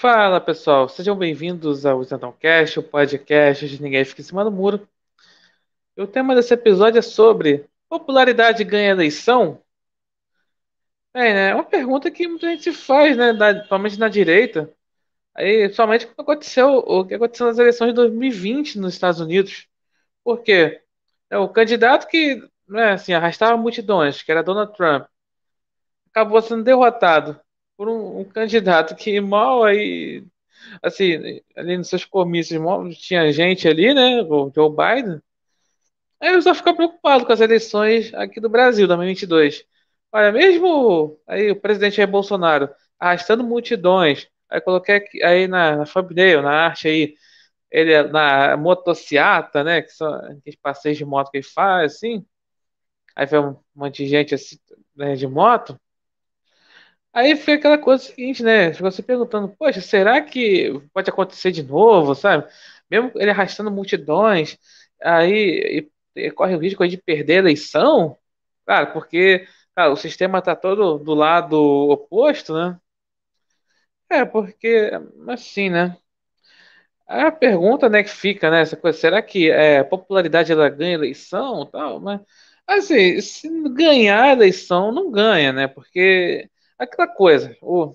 Fala pessoal, sejam bem-vindos ao Cast, o podcast de Ninguém Fica em Cima do Muro. E o tema desse episódio é sobre popularidade ganha eleição? É, né? É uma pergunta que muita gente faz, né? Da, principalmente na direita. Aí, somente quando aconteceu o que aconteceu nas eleições de 2020 nos Estados Unidos. Por quê? É, o candidato que né, assim, arrastava multidões, que era Donald Trump, acabou sendo derrotado por um, um candidato que mal aí, assim, ali nos seus comícios, mal, tinha gente ali, né, o Joe Biden. Aí eu só fico preocupado com as eleições aqui do Brasil, 2022. Olha, mesmo aí o presidente Jair Bolsonaro arrastando multidões, aí coloquei aqui, aí na, na thumbnail, na arte aí, ele na motociata, né, que são aqueles passeios de moto que ele faz, assim, aí vem um monte de gente assim, né, de moto, Aí fica aquela coisa seguinte, né? Fica você perguntando, poxa, será que pode acontecer de novo, sabe? Mesmo ele arrastando multidões, aí corre o risco de perder a eleição, cara, porque cara, o sistema está todo do lado oposto, né? É, porque, assim, né? A pergunta, né, que fica, né, essa coisa, será que é, a popularidade ela ganha eleição, tal, mas assim, se ganhar a eleição, não ganha, né? Porque aquela coisa, o,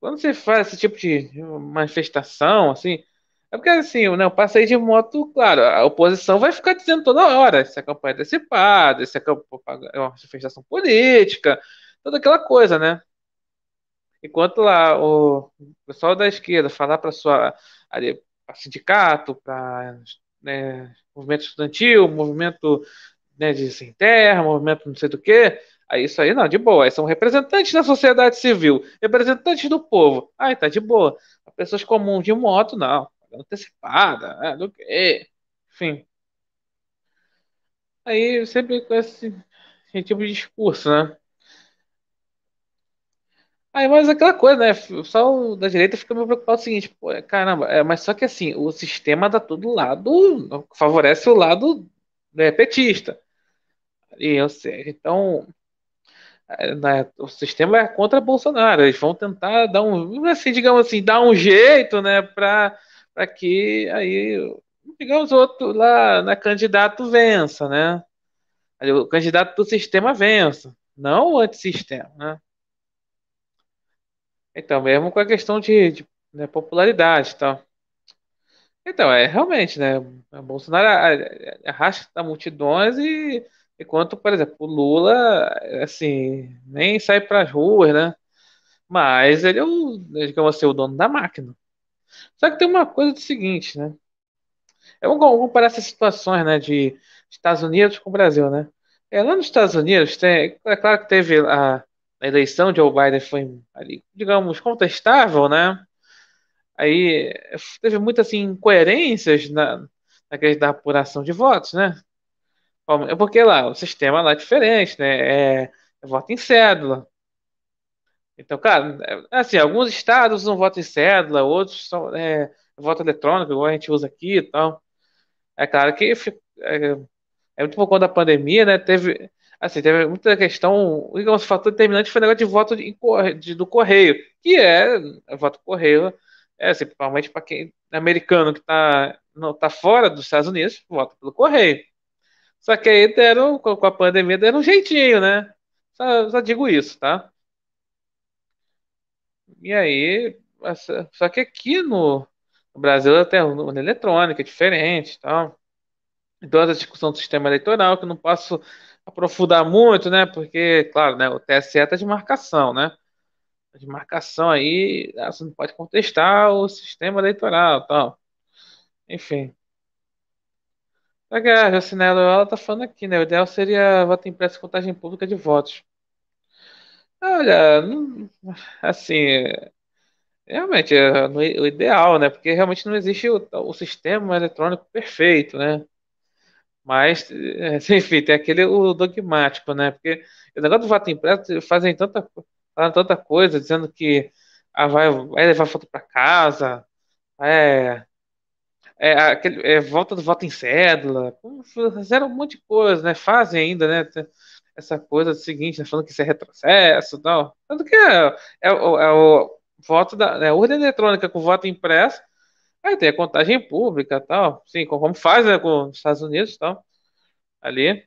quando você faz esse tipo de manifestação, assim, é porque assim, né, eu passei de moto, claro, a oposição vai ficar dizendo toda hora se a campanha é antecipada, se é uma manifestação política, toda aquela coisa, né? Enquanto lá o pessoal da esquerda falar para sua pra sindicato, para né, movimento estudantil, movimento né, de sem terra, movimento não sei do que, Aí isso aí não, de boa. Aí são representantes da sociedade civil, representantes do povo. Aí tá de boa. Pessoas comuns de moto, não. Antecipada, né? do quê? Enfim. Aí sempre com esse, esse tipo de discurso, né? Aí, mas aquela coisa, né? O da direita fica meio preocupado com o seguinte, pô, caramba, é, mas só que assim, o sistema dá todo lado, favorece o lado né, petista. E, ou seja, então, né, o sistema é contra Bolsonaro. Eles vão tentar dar um, assim, digamos assim, dar um jeito, né, para que aí, digamos, outro lá, na candidato vença, né? O candidato do sistema vença, não o antissistema, né? Então, mesmo com a questão de, de né, popularidade tal. Então, é realmente, né? Bolsonaro arrasta multidões e Enquanto, por exemplo, o Lula, assim, nem sai para as ruas, né? Mas ele é o, digamos assim, o dono da máquina. Só que tem uma coisa do seguinte, né? É vamos comparar essas situações, né, de Estados Unidos com o Brasil, né? É, lá nos Estados Unidos, tem, é claro que teve a, a eleição de Joe Biden foi, ali, digamos, contestável, né? Aí teve muitas assim, incoerências na, na questão da apuração de votos, né? É porque lá, o sistema lá é diferente, né? É, é voto em cédula. Então, cara, é, assim, alguns estados usam voto em cédula, outros são é, voto eletrônico, igual a gente usa aqui e tal. É claro que é, é muito por conta da pandemia, né? Teve, assim, teve muita questão, digamos, fator determinante foi o negócio de voto de, de, do correio, que é, é voto correio, é, assim, principalmente para quem é americano que está tá fora dos Estados Unidos, vota pelo correio. Só que aí deram, com a pandemia, deram um jeitinho, né? Só, só digo isso, tá? E aí, só que aqui no, Brasil até urna eletrônica é diferente, tal. Então, essa discussão do sistema eleitoral, que eu não posso aprofundar muito, né? Porque, claro, né, o TSE está de marcação, né? Tá de marcação aí, você não pode contestar o sistema eleitoral, tal. Enfim. A Jacinello, ela tá falando aqui, né? O ideal seria voto impresso e contagem pública de votos. Olha, não- assim, realmente é o ideal, né? Porque realmente não existe o, o sistema eletrônico perfeito, né? Mas, é, enfim, tem aquele o dogmático, né? Porque o negócio do voto impresso fazem tanta, tanta coisa, dizendo que ah, vai, vai levar foto para casa, é, é, aquele, é, volta do voto em cédula, fizeram um monte de coisa, né? Fazem ainda, né? Essa coisa seguinte, né? falando que isso é retrocesso tal. Tanto que é, é, é, o voto da né, urna eletrônica com voto impresso, aí tem a contagem pública tal, sim, como faz né, com os Estados Unidos tal, ali.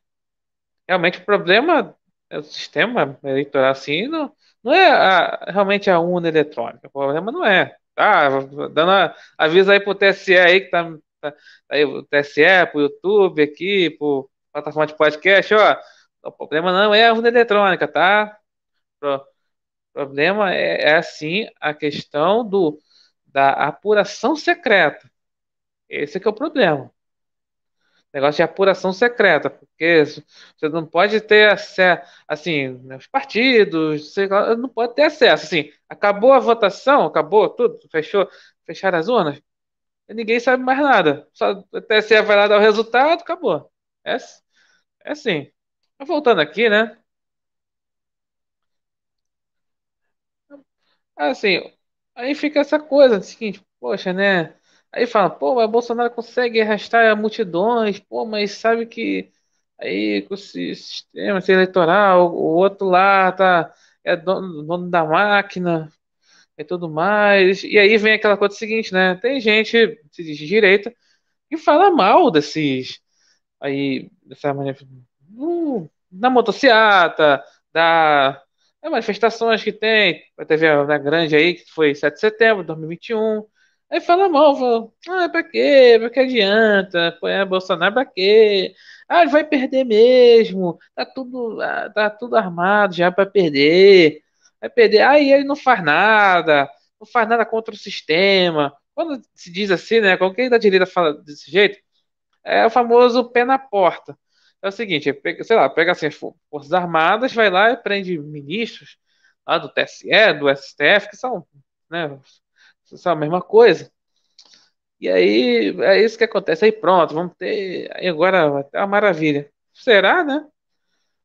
Realmente o problema é o sistema eleitoral assim, não, não é a, realmente a urna eletrônica, o problema não é. Tá, dando a, aviso aí pro TSE aí que tá, tá aí o TSE, pro YouTube aqui, pro plataforma de podcast, ó, o problema não é a urna eletrônica, tá? O problema é, é assim a questão do, da apuração secreta. Esse é o problema. Negócio de apuração secreta, porque você não pode ter acesso, assim, os partidos, você não pode ter acesso, assim, acabou a votação, acabou tudo, fechou, fecharam as urnas, ninguém sabe mais nada, só o TSE vai lá dar o resultado, acabou. É, é assim. Voltando aqui, né? Assim, aí fica essa coisa, seguinte, poxa, né? Aí fala, pô, mas Bolsonaro consegue arrastar multidões, pô, mas sabe que aí com esse sistema esse eleitoral, o outro lá tá, é dono, dono da máquina e tudo mais. E aí vem aquela coisa seguinte, né? Tem gente de direita que fala mal desses aí, dessa manifestação na motociata, da manifestações que tem, teve a, a grande aí, que foi 7 de setembro de 2021. Aí fala mal, fala, ah, pra quê? Pra que adianta? Apoiar Bolsonaro pra quê? Ah, ele vai perder mesmo. Tá tudo, ah, tá tudo armado já pra perder. Vai perder. Aí ele não faz nada. Não faz nada contra o sistema. Quando se diz assim, né? Qualquer da direita fala desse jeito, é o famoso pé na porta. É o seguinte, sei lá, pega assim as Forças Armadas, vai lá e prende ministros lá do TSE, do STF, que são, né, a mesma coisa. E aí é isso que acontece. Aí pronto, vamos ter. Aí agora vai uma maravilha. Será, né?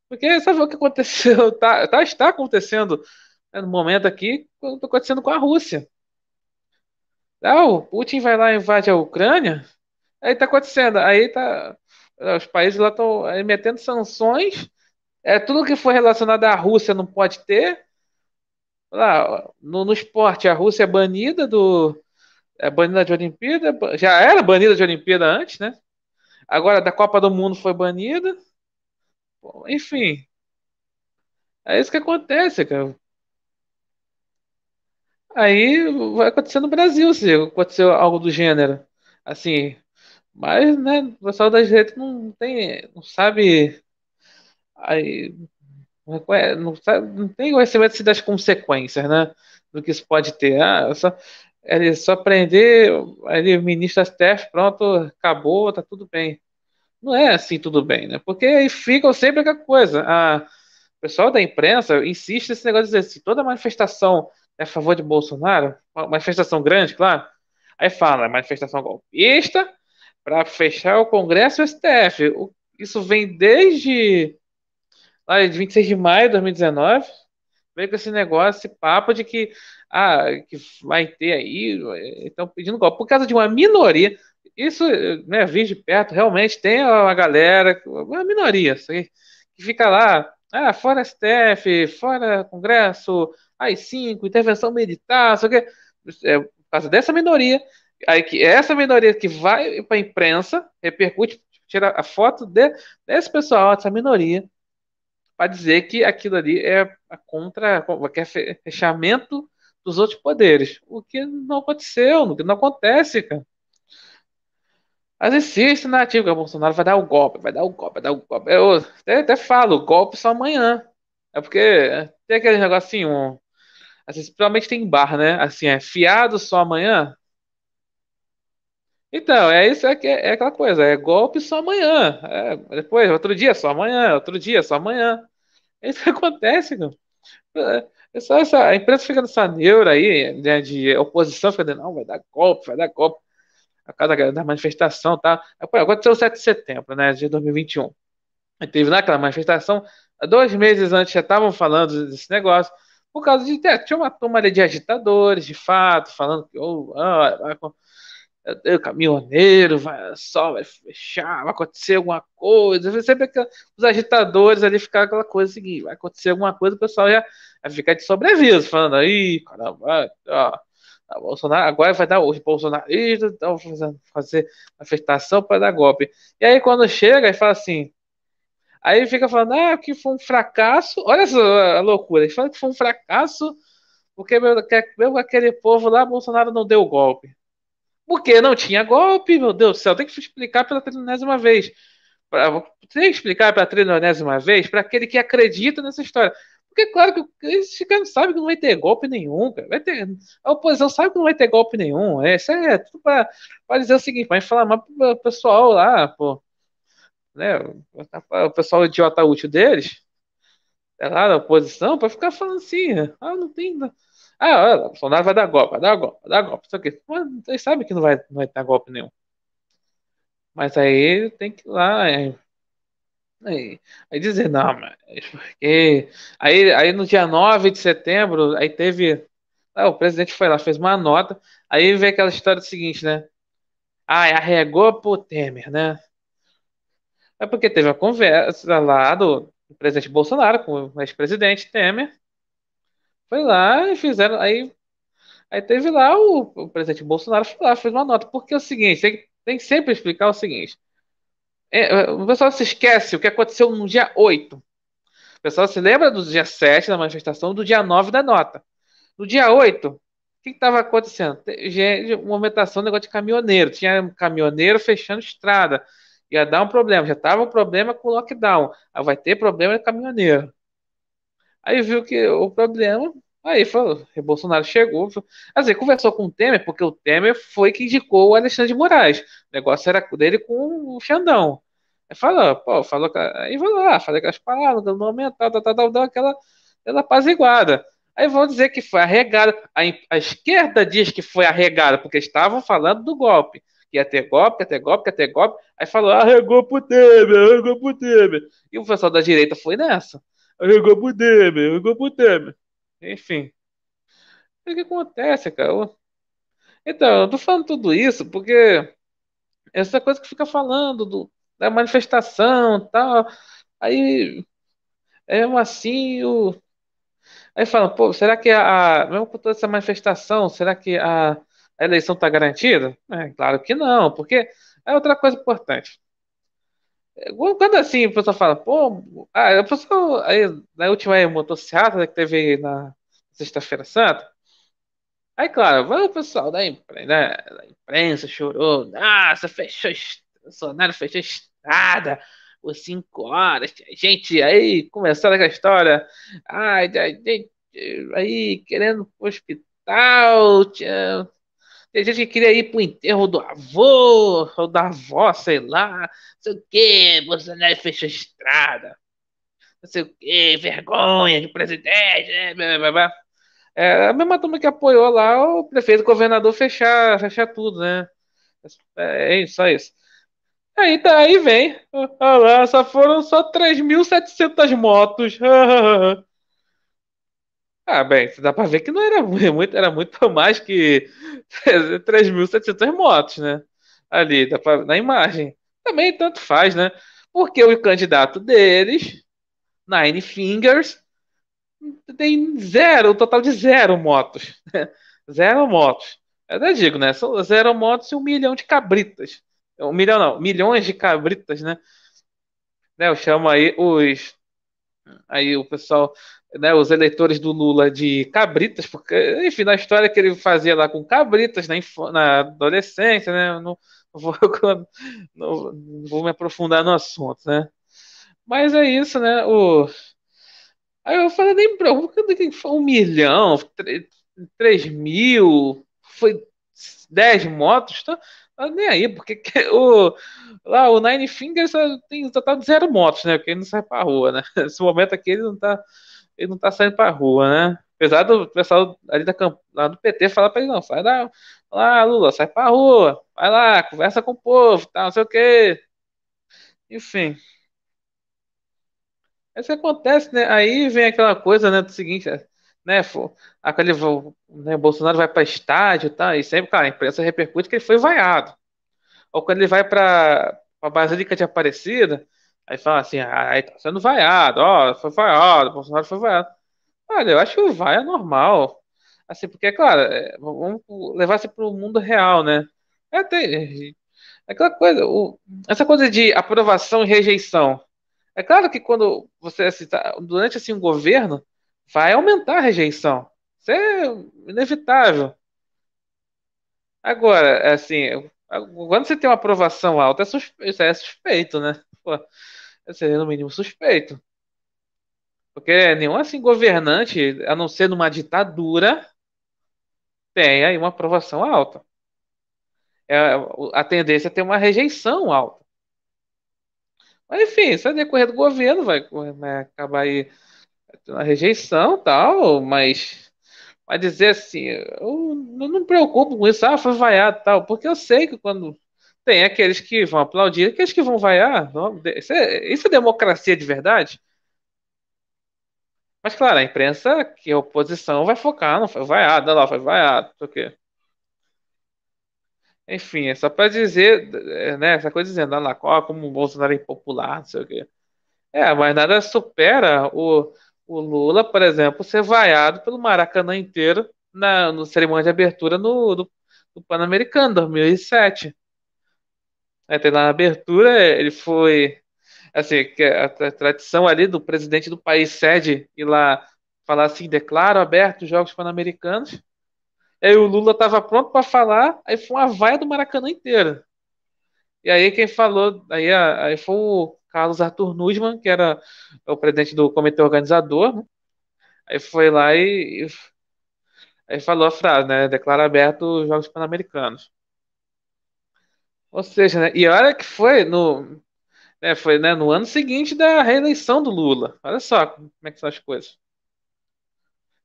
Porque sabe o que aconteceu? Tá, tá, está acontecendo né, no momento aqui, está acontecendo com a Rússia. Ah, o Putin vai lá e invade a Ucrânia. Aí tá acontecendo. Aí tá. Os países lá estão metendo sanções. É, tudo que for relacionado à Rússia não pode ter. Lá, no, no esporte, a Rússia é banida do. É banida de Olimpíada. Já era banida de Olimpíada antes, né? Agora da Copa do Mundo foi banida. Enfim. É isso que acontece, cara. Aí vai acontecer no Brasil, se aconteceu algo do gênero. Assim, mas, né, o pessoal da direita não tem, não sabe, aí, não, sabe, não tem conhecimento das consequências, né, do que isso pode ter. Ah, só, ele só prender, ele, o ministro STF, pronto, acabou, tá tudo bem. Não é assim tudo bem, né? Porque aí ficam sempre aquela coisa. A, o pessoal da imprensa insiste nesse negócio de dizer assim, toda manifestação é a favor de Bolsonaro, uma manifestação grande, claro. Aí fala, manifestação golpista, para fechar o Congresso e o STF. Isso vem desde lá de 26 de maio de 2019. Vem com esse negócio, esse papo de que, ah, que vai ter aí, estão pedindo golpe por causa de uma minoria. Isso, né, vi de perto, realmente tem uma galera, uma minoria, que fica lá, ah, fora STF, fora Congresso, AI-5, intervenção militar, só que é, por causa dessa minoria Aí que essa minoria que vai para a imprensa repercute, tira a foto de, desse pessoal, dessa minoria, para dizer que aquilo ali é contra qualquer fechamento dos outros poderes. O que não aconteceu, o que não acontece, cara. Mas existe narrativa que o Bolsonaro vai dar o golpe, vai dar o golpe, vai dar o golpe. Eu até, até falo, golpe só amanhã. É porque tem aquele negocinho, assim, provavelmente tem bar, né? Assim, é fiado só amanhã. Então, é isso, é, é aquela coisa, é golpe só amanhã. É, depois, outro dia só amanhã, outro dia só amanhã. É isso que acontece, cara. É, é só essa, a imprensa fica nessa neura aí, né, de oposição, fica dizendo, não, vai dar golpe, vai dar golpe. A cada da manifestação, tá? Aconteceu o 7 de setembro, né, de 2021. E teve naquela manifestação, dois meses antes já estavam falando desse negócio, por causa de, é, tinha uma turma de agitadores, de fato, falando que, oh, ah, o caminhoneiro vai só vai fechar, vai acontecer alguma coisa. Sempre que os agitadores ali ficaram aquela coisa seguinte, vai acontecer alguma coisa, o pessoal já, Aí fica de sobreaviso, falando aí, caramba, ó, o Bolsonaro agora vai dar os bolsonaristas estão fazendo fazer manifestação para dar golpe. E aí quando chega e fala assim, aí fica falando ah, que foi um fracasso. Olha essa loucura. Ele fala que foi um fracasso porque mesmo aquele povo lá, Bolsonaro não deu golpe. Porque não tinha golpe, meu Deus do céu. Tem que explicar pela trinésima vez. Pra, tem que explicar pela trinésima vez para aquele que acredita nessa história. Porque, claro, que eles caras sabem que não vai ter golpe nenhum, cara. Vai ter, a oposição sabe que não vai ter golpe nenhum. É, isso é tudo para dizer o seguinte, para inflamar o pessoal lá, pô. Né, o pessoal idiota útil deles, é lá da oposição, para ficar falando assim, ah, não tem. Ah, o Bolsonaro vai dar golpe, vai dar golpe, vai dar golpe. Aqui. Mas eles sabem que não vai, não vai ter golpe nenhum. Mas aí tem que ir lá. É, Aí, aí dizer, não, mas porque. Aí, aí no dia 9 de setembro, aí teve. Ah, o presidente foi lá, fez uma nota. Aí veio aquela história seguinte, né? Ah, arregou pro Temer, né? É porque teve a conversa lá do, do presidente Bolsonaro com o ex-presidente Temer. Foi lá e fizeram. Aí, aí teve lá o, o presidente Bolsonaro foi lá, fez uma nota. Porque é o seguinte, tem, tem que sempre explicar o seguinte. É, o pessoal se esquece o que aconteceu no dia 8. O pessoal se lembra do dia 7 da manifestação, do dia 9 da nota. No dia 8, o que estava acontecendo? Uma movimentação, um negócio de caminhoneiro. Tinha caminhoneiro fechando estrada. Ia dar um problema. Já estava um problema com o lockdown. Aí vai ter problema de caminhoneiro. Aí viu que o problema. Aí falou, Bolsonaro chegou, assim, conversou com o Temer, porque o Temer foi que indicou o Alexandre de Moraes. O negócio era dele com o Xandão. Falou, pô, falou, aí vai lá, falei aquelas palavras, no momento, tal, tal, tal, deu aquela, aquela apaziguada. Aí vão dizer que foi arregada. A, a esquerda diz que foi arregada, porque estavam falando do golpe. Que ia ter golpe, ia ter golpe, ia ter golpe. Aí falou, arregou pro Temer, arregou pro Temer. E o pessoal da direita foi nessa. Arregou pro Temer, arregou pro Temer. Enfim. O que acontece, cara? Então, eu tô falando tudo isso porque essa coisa que fica falando do, da manifestação tal. Aí, é assim, o. Aí falam, pô, será que a. Mesmo com toda essa manifestação, será que a, a eleição está garantida? É, claro que não, porque é outra coisa importante. Quando assim o pessoal fala, pô, ah, o pessoal, aí, na última motocicleta que teve na Sexta-feira Santa, aí claro, o pessoal da, imprensa, né, da imprensa chorou, nossa, fechou, Bolsonaro fechou estrada por cinco horas, gente aí começando aquela história, ai, gente aí querendo pro hospital, tinha, tem gente que queria ir pro enterro do avô, ou da avó, sei lá, não sei o que, Bolsonaro fechou estrada, não sei o que, vergonha de presidente, né, blá, blá, blá. É a mesma turma que apoiou lá o prefeito, o governador fechar, fechar tudo, né? É, é só isso. Aí tá, vem, olha lá, só foram só 3.700 motos. Ah, bem, dá pra ver que não era muito, era muito mais que 3.700 motos, né? Ali, dá pra, na imagem. Também tanto faz, né? Porque o candidato deles, Nine Fingers, tem zero, um total de zero motos. zero motos. Eu até digo, né? São zero motos e um milhão de cabritas. Um milhão não, milhões de cabritas, né? né eu chamo aí os. Aí o pessoal, né, os eleitores do Lula de cabritas, porque, enfim, na história que ele fazia lá com cabritas na, na adolescência, né? Não, vou, não, vou me aprofundar no assunto, né? Mas é isso, né? O, aí eu falei, nem um milhão, três mil, foi dez motos, tá? Nem aí, porque o, lá o Nine Fingers tem um total de zero motos, né? Porque ele não sai pra rua, né? Nesse momento aqui ele não tá, ele não tá saindo pra rua, né? Apesar do pessoal ali da, lá do PT falar pra ele, não, sai lá, Lula, sai pra rua, vai lá, conversa com o povo, tá, não sei o quê. Enfim. Isso acontece, né? Aí vem aquela coisa, né, do seguinte, né, aquele né, Bolsonaro vai para estádio, tá? E sempre, cara, a imprensa repercute que ele foi vaiado. Ou quando ele vai para a Basílica de Aparecida, aí fala assim, ah, aí tá sendo vaiado, ó, foi vaiado, Bolsonaro foi vaiado. Olha, eu acho que vai é normal. Assim, porque, claro, é, vamos levar isso para o mundo real, né? É, tem, é aquela coisa, o, essa coisa de aprovação e rejeição. É claro que quando você assim, tá, durante assim um governo vai aumentar a rejeição. Isso é inevitável. Agora, assim, quando você tem uma aprovação alta, é suspeito, é suspeito, né? Pô, seria no mínimo suspeito. Porque nenhum assim governante, a não ser numa ditadura, tem aí uma aprovação alta. É, a tendência é ter uma rejeição alta. Mas enfim, isso é decorrer do governo, vai, vai acabar aí uma rejeição tal, mas vai dizer assim, eu não me preocupo com isso, ah, foi vaiado tal, porque eu sei que quando tem aqueles que vão aplaudir, aqueles que vão vaiar, isso é, isso é democracia de verdade? Mas claro, a imprensa, que a oposição vai focar, não foi vaiado, não, foi vaiado, não sei o quê. Enfim, é só para dizer, é, né, essa coisa dizendo, lá, como o Bolsonaro é impopular, não sei o quê. É, mas nada supera o, o Lula, por exemplo, ser vaiado pelo Maracanã inteiro na no cerimônia de abertura no, do, do Pan-Americano, 2007. Até na abertura, ele foi assim, que a, a tradição ali do presidente do país sede ir lá falar assim, declaro aberto os Jogos Pan-Americanos. Aí o Lula estava pronto para falar, aí foi uma vaia do Maracanã inteira. E aí quem falou, aí, aí foi o Carlos Arthur Nussmann, que era o presidente do comitê organizador, né? Aí foi lá e, aí falou a frase, né? Declara aberto os Jogos Pan-Americanos. Ou seja, né? E olha que foi no, né, foi né, no ano seguinte da reeleição do Lula. Olha só como é que são as coisas.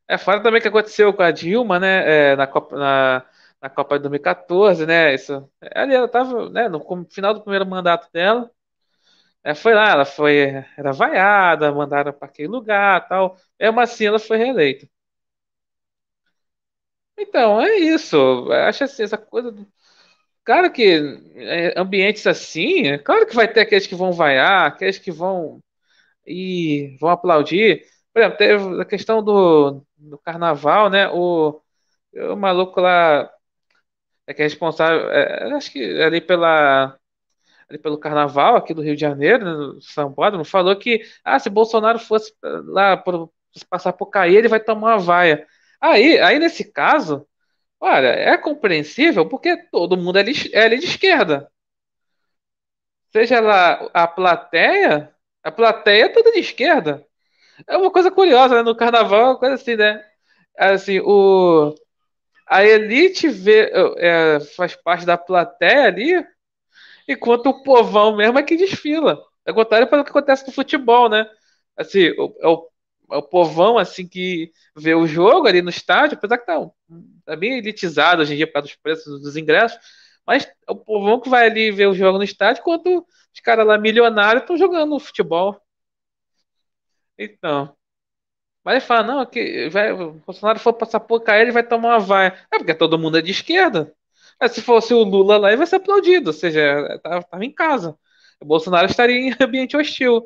É fora também que aconteceu com a Dilma, né? É, na, Copa, na, na Copa de 2014, né? Isso, ali ela estava né, no final do primeiro mandato dela. É, foi lá, ela foi, era vaiada, mandaram para aquele lugar tal. Mesmo assim, ela foi reeleita. Então, é isso. Acho assim, essa coisa. Do... Claro que é, ambientes assim, é claro que vai ter aqueles que vão vaiar, aqueles que vão e vão aplaudir. Por exemplo, teve a questão do, do carnaval, né? O, o maluco lá é que é responsável, é, acho que ali pela pelo carnaval aqui do Rio de Janeiro, no São Paulo, falou que ah, se Bolsonaro fosse lá por, passar por cair, ele vai tomar uma vaia. Aí, aí nesse caso, olha, é compreensível porque todo mundo é ali, é ali de esquerda. Seja lá a plateia, a plateia é toda de esquerda. É uma coisa curiosa, né? No carnaval, é uma coisa assim, né? Assim, o, a elite vê, é, faz parte da plateia ali, enquanto o povão mesmo é que desfila. É contrário para o que acontece no futebol, né? Assim, o, é o, é o povão assim que vê o jogo ali no estádio, apesar que tá, tá bem elitizado hoje em dia causa dos preços dos ingressos, mas é o povão que vai ali ver o jogo no estádio, enquanto os caras lá milionários estão jogando futebol. Então. Mas ele fala, não, que vai, o Bolsonaro for passar por cair, ele vai tomar uma vaia. É porque todo mundo é de esquerda. Mas se fosse o Lula lá, ele vai ser aplaudido, ou seja, tava, tava em casa. O Bolsonaro estaria em ambiente hostil.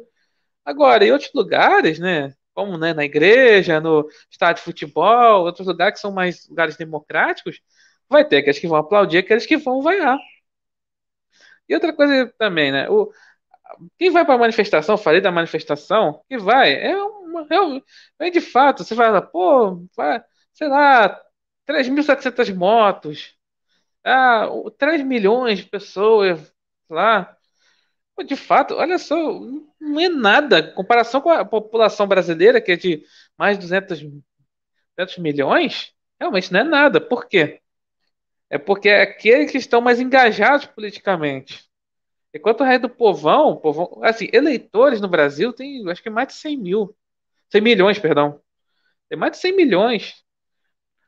Agora, em outros lugares, né, como né, na igreja, no estádio de futebol, outros lugares que são mais lugares democráticos, vai ter aqueles que vão aplaudir, aqueles que vão vaiar. E outra coisa também, né, o, quem vai para a manifestação, falei da manifestação, que vai, é é, é de fato, você fala, pô, vai, sei lá, 3.700 motos, ah, 3 milhões de pessoas lá. De fato, olha só, não é nada. Em comparação com a população brasileira, que é de mais de 200, 200 milhões, realmente não é nada. Por quê? É porque é aqueles que estão mais engajados politicamente. Enquanto o resto do povão, povão, assim, eleitores no Brasil tem, acho que mais de 100 mil. 100 milhões, perdão. Tem mais de 100 milhões.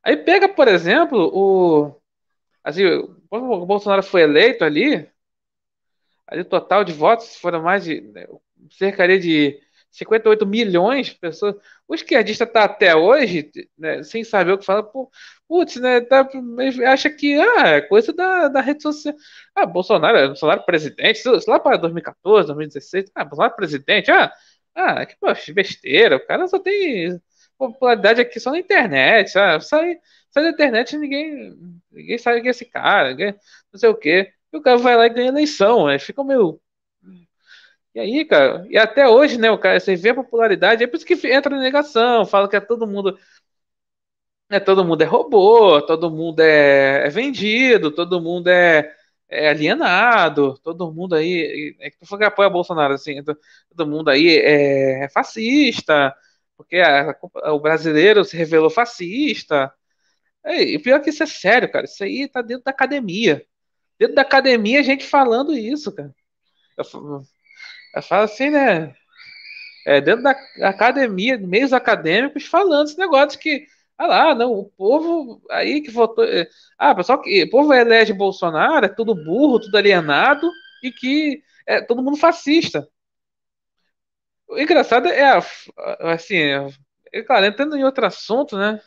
Aí pega, por exemplo, o Assim, quando o Bolsonaro foi eleito ali, ali o total de votos foram mais de né, cerca de 58 milhões de pessoas. O esquerdista está até hoje, né, sem saber o que fala, putz, né, tá, acha que ah, é coisa da, da rede social. Ah, Bolsonaro, Bolsonaro presidente, lá para 2014, 2016, ah, Bolsonaro presidente, ah, ah que poxa, besteira, o cara só tem popularidade aqui só na internet, sabe? Sai da internet ninguém, ninguém sabe quem é esse cara, ninguém, não sei o quê. E o cara vai lá e ganha eleição, né? Fica meio. E aí, cara, e até hoje, né, o cara, você vê a popularidade, é por isso que entra na negação, fala que é todo mundo. É, todo mundo é robô, todo mundo é, é vendido, todo mundo é, é alienado, todo mundo aí. É que tu foi que apoia Bolsonaro, assim, todo mundo aí é, é fascista, porque a, o brasileiro se revelou fascista. É, e pior que isso é sério, cara. Isso aí tá dentro da academia. Dentro da academia, a gente falando isso, cara. Eu, eu falo assim, né? É, dentro da academia, meios acadêmicos, falando esse negócio que, ah lá, não, o povo aí que votou. É, ah, pessoal, que o povo elege Bolsonaro, é tudo burro, tudo alienado e que é todo mundo fascista. O engraçado é, assim, é, claro, entrando em outro assunto, né?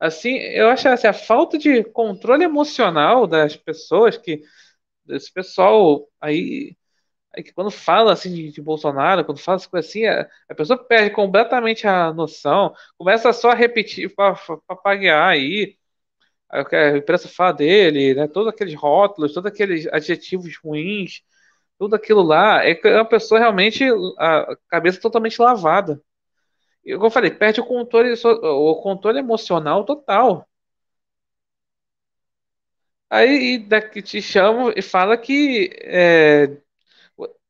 Assim, eu acho assim, a falta de controle emocional das pessoas, que esse pessoal aí, aí que quando fala assim de, de Bolsonaro, quando fala assim, a, a, pessoa perde completamente a noção, começa só a repetir, papaguear aí, aí a imprensa fala dele, né? Todos aqueles rótulos, todos aqueles adjetivos ruins, tudo aquilo lá, é, é uma pessoa realmente a cabeça totalmente lavada. Eu falei, perde o controle, o controle emocional total. Aí daqui te chamam e fala que é,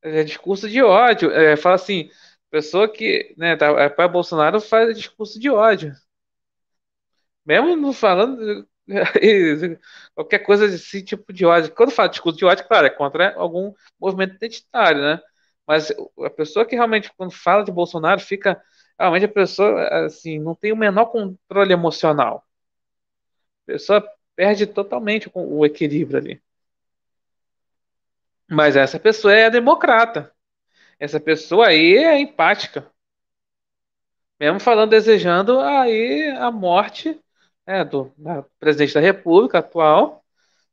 é discurso de ódio. É, fala assim, pessoa que né, tá, é para Bolsonaro faz discurso de ódio. Mesmo não falando qualquer coisa desse tipo de ódio. Quando fala discurso de ódio, claro, é contra algum movimento identitário, né? Mas a pessoa que realmente, quando fala de Bolsonaro, fica realmente a pessoa assim não tem o menor controle emocional. A pessoa perde totalmente o equilíbrio ali. Mas essa pessoa é democrata. Essa pessoa aí é empática. Mesmo falando, desejando aí a morte é, do, do presidente da República atual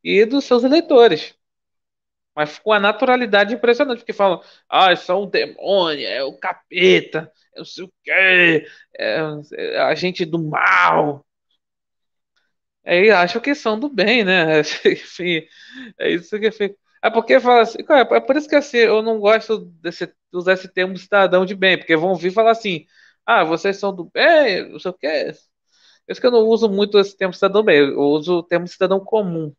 e dos seus eleitores. Mas com a naturalidade impressionante, porque falam, ah, é um demônio, é o capeta, não sei o quê, é, é a gente do mal. Aí acham que são do bem, né? Enfim, é isso que fica. É porque fala assim, é por isso que assim, eu não gosto desse, usar esse termo cidadão de bem, porque vão vir falar assim, ah, vocês são do bem, não sei o quê. Por isso que eu não uso muito esse termo cidadão bem, eu uso o termo cidadão comum.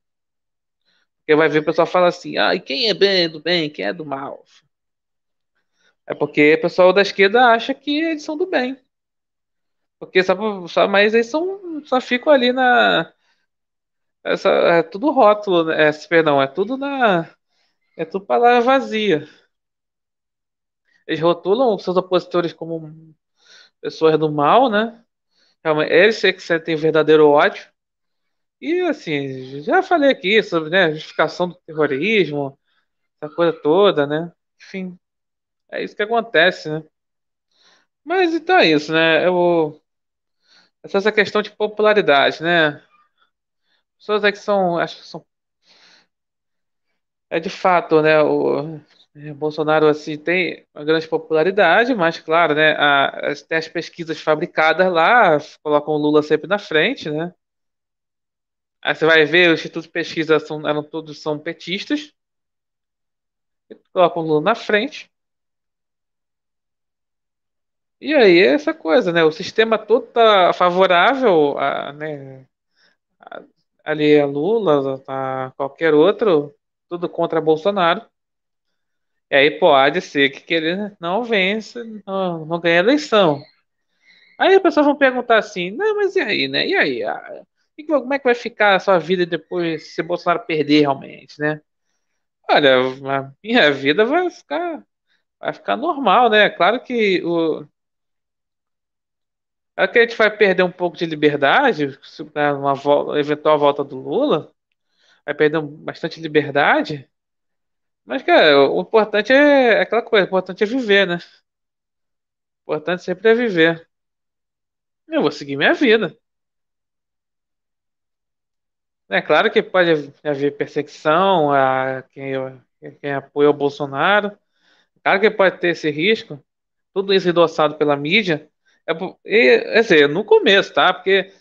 Porque vai ver o pessoal fala assim, ah, e quem é bem do bem, quem é do mal? É porque o pessoal da esquerda acha que eles são do bem. Porque só, mas eles são, só ficam ali na. Essa, é tudo rótulo, né? é, perdão, é tudo na. É tudo palavra vazia. Eles rotulam os seus opositores como pessoas do mal, né? Eles é que sentem verdadeiro ódio. E assim, já falei aqui sobre né, justificação do terrorismo, essa coisa toda, né? Enfim. É isso que acontece, né? Mas então é isso, né? Eu, essa questão de popularidade, né? Pessoas é que são, acho que são, é de fato, né? O, é, Bolsonaro assim tem uma grande popularidade, mas claro, né? A, as, as pesquisas fabricadas lá, colocam o Lula sempre na frente, né? Aí você vai ver, os institutos de pesquisa são, eram todos são petistas, colocam o Lula na frente. E aí, é essa coisa, né? O sistema todo tá favorável a, né, a, ali a Lula, a qualquer outro, tudo contra Bolsonaro. E aí pode ser que ele não vence, não, não ganhe a eleição. Aí as pessoas vão perguntar assim, não, mas e aí, né? E aí? Como é que vai ficar a sua vida depois se Bolsonaro perder realmente, né? Olha, a minha vida vai ficar, vai ficar normal, né? Claro que o, é que a gente vai perder um pouco de liberdade, né, uma volta, eventual volta do Lula, vai perder bastante liberdade. Mas, cara, o importante é aquela coisa, o importante é viver, né? O importante sempre é viver. Eu vou seguir minha vida. É claro que pode haver perseguição a quem, quem apoia o Bolsonaro. Claro que pode ter esse risco. Tudo isso endossado pela mídia É, e, quer dizer, no começo, tá? Porque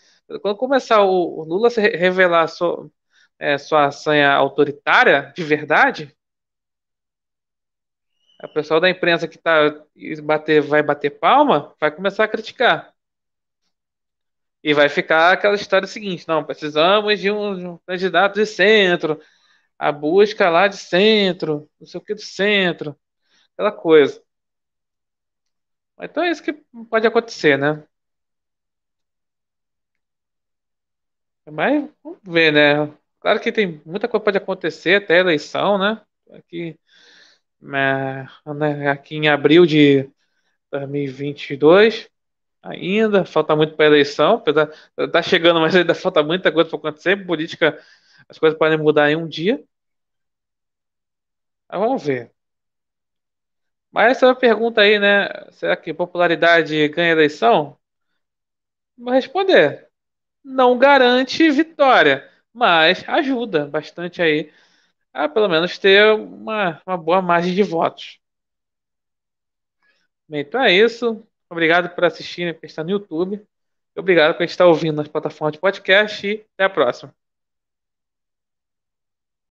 quando começar o, o Lula se revelar sua, é, sua sanha autoritária de verdade, o pessoal da imprensa que tá bater, vai bater palma, vai começar a criticar. E vai ficar aquela história seguinte: não, precisamos de um, de um candidato de centro, a busca lá de centro, não sei o que do centro, aquela coisa. Então é isso que pode acontecer, né? Mas vamos ver, né? Claro que tem muita coisa pode acontecer até a eleição, né? Aqui, né, aqui em abril de 2022 ainda, falta muito para a eleição, apesar tá chegando, mas ainda falta muita coisa para acontecer. Política, as coisas podem mudar em um dia. Mas vamos ver. Mas essa é pergunta aí, né? Será que popularidade ganha eleição? Vou responder. Não garante vitória, mas ajuda bastante aí a pelo menos ter uma, uma boa margem de votos. Então é isso. Obrigado por assistir, por estar no YouTube. Obrigado por estar ouvindo nas plataformas de podcast e até a próxima.